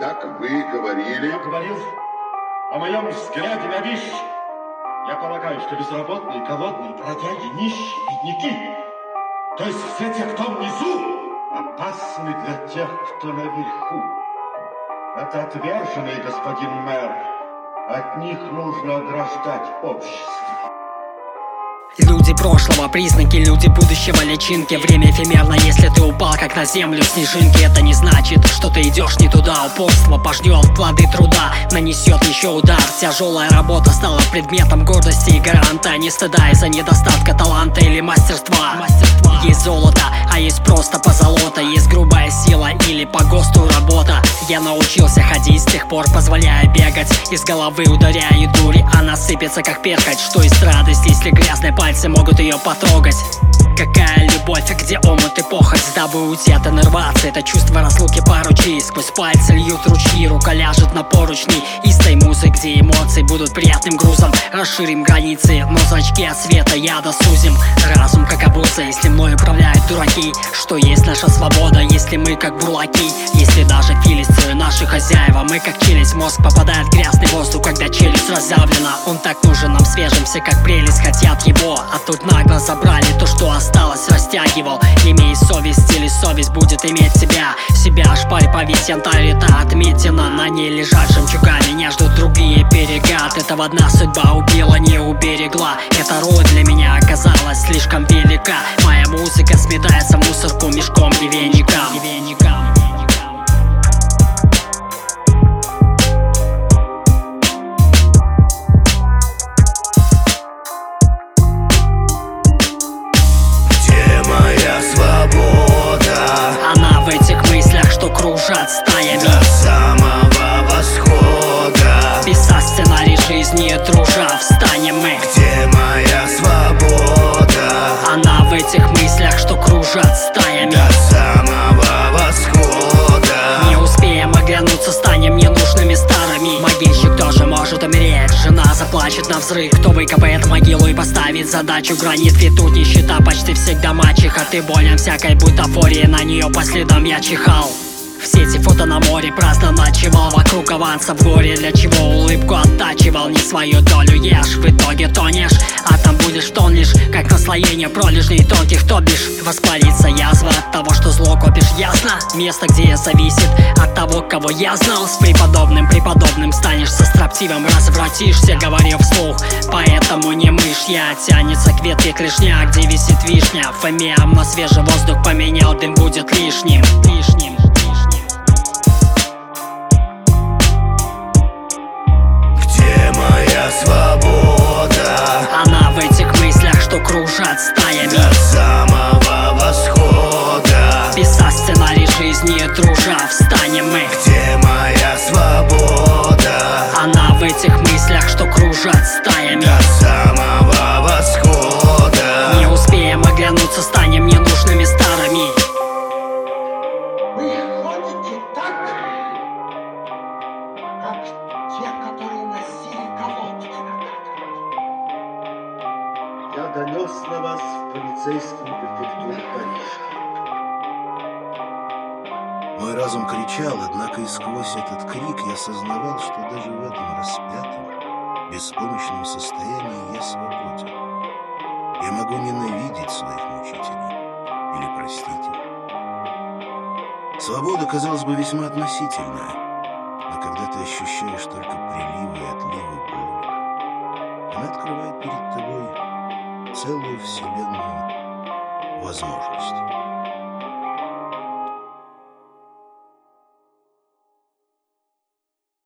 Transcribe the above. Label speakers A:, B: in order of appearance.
A: Итак, вы говорили...
B: Я говорил о моем взгляде на вещи. Я полагаю, что безработные, голодные, бродяги, нищие, бедняки, то есть все те, кто внизу, опасны для тех, кто наверху. Это отверженные, господин мэр. От них нужно ограждать общество.
C: Люди прошлого, признаки, люди будущего, личинки. Время эфемерно, если ты упал, как на землю снежинки. Это не значит, что ты идешь не туда. Упорство пожнет плоды труда Нанесет еще удар. Тяжелая работа стала предметом гордости и гаранта. Не стыда из-за недостатка таланта или мастерства. Есть золото, есть просто позолота Есть грубая сила или по ГОСТу работа. Я научился ходить с тех пор, позволяя бегать Из головы ударяя и дури Она сыпется как перхоть, что есть радость Если грязная пальцы могут ее потрогать Какая любовь, а где омут и похоть Дабы уйти от иннервации Это чувство разлуки поручи Сквозь пальцы льют ручьи. Рука ляжет на поручни. Из той музы, где эмоции будут приятным грузом. Расширим границы, но зрачки от света яда сузим Разум как обуза, если мной управляют дураки. Что есть наша свобода, если мы как бурлаки? Если даже филистеры наши хозяева Мы как челюсть, мозг попадает в грязный воздух Когда челюсть разъявлена. Он так нужен нам свежим, все как прелесть хотят его. А тут нагло забрали то, что осталось Растягивал, имей совесть или совесть будет иметь себя Себя шпарь повесь, янтарь это отметина На ней лежат жемчуга, меня ждут другие берега От этого одна судьба убила, не уберегла. Эта роль для меня оказалась слишком велика. Моя музыка сметается в мусорку мешком и веником, кружат стаями
D: До самого восхода.
C: Писать сценарий жизни, дружа, встанем мы.
D: Где моя свобода?
C: Она в этих мыслях, что кружат стаями.
D: До самого восхода.
C: Не успеем оглянуться, станем ненужными старыми. Могильщик тоже может умереть. Жена заплачет на взрыв. Кто выкопает могилу и поставит задачу? Гранит ведь тут нищета почти всегда мачеха. Ты болен всякой бутафории На нее по следам я чихал в сети фото на море праздно ночевал Вокруг аванса в горе Для чего улыбку оттачивал Не свою долю ешь, в итоге тонешь А там будешь тон лишь Как наслоение пролежней тонких то бишь Воспалится язва от того, что зло копишь Ясно? Место, где зависит от того, кого я знал С преподобным преподобным станешь со строптивым Развратишься, говорю вслух Поэтому не мышь я Тянется к ветке клешня, где висит вишня Фомиам на свежий воздух поменял Дым будет лишним, лишним, жизни, дружа, встанем мы.
D: Где моя свобода?
C: Она в этих мыслях, что кружат стаями.
D: До самого восхода.
C: Не успеем оглянуться, станем ненужными старыми.
E: Вы ходите так, как те, которые носили колодки.
B: Я донес на вас в полицейскую префектуру Парижа.
F: Мой разум кричал, однако и сквозь этот крик я сознавал, что даже в этом распятом, беспомощном состоянии я свободен. Я могу ненавидеть своих мучителей или простить их. Свобода, казалось бы, весьма относительная, но когда ты ощущаешь только приливы и отливы боли, она открывает перед тобой целую вселенную возможностей.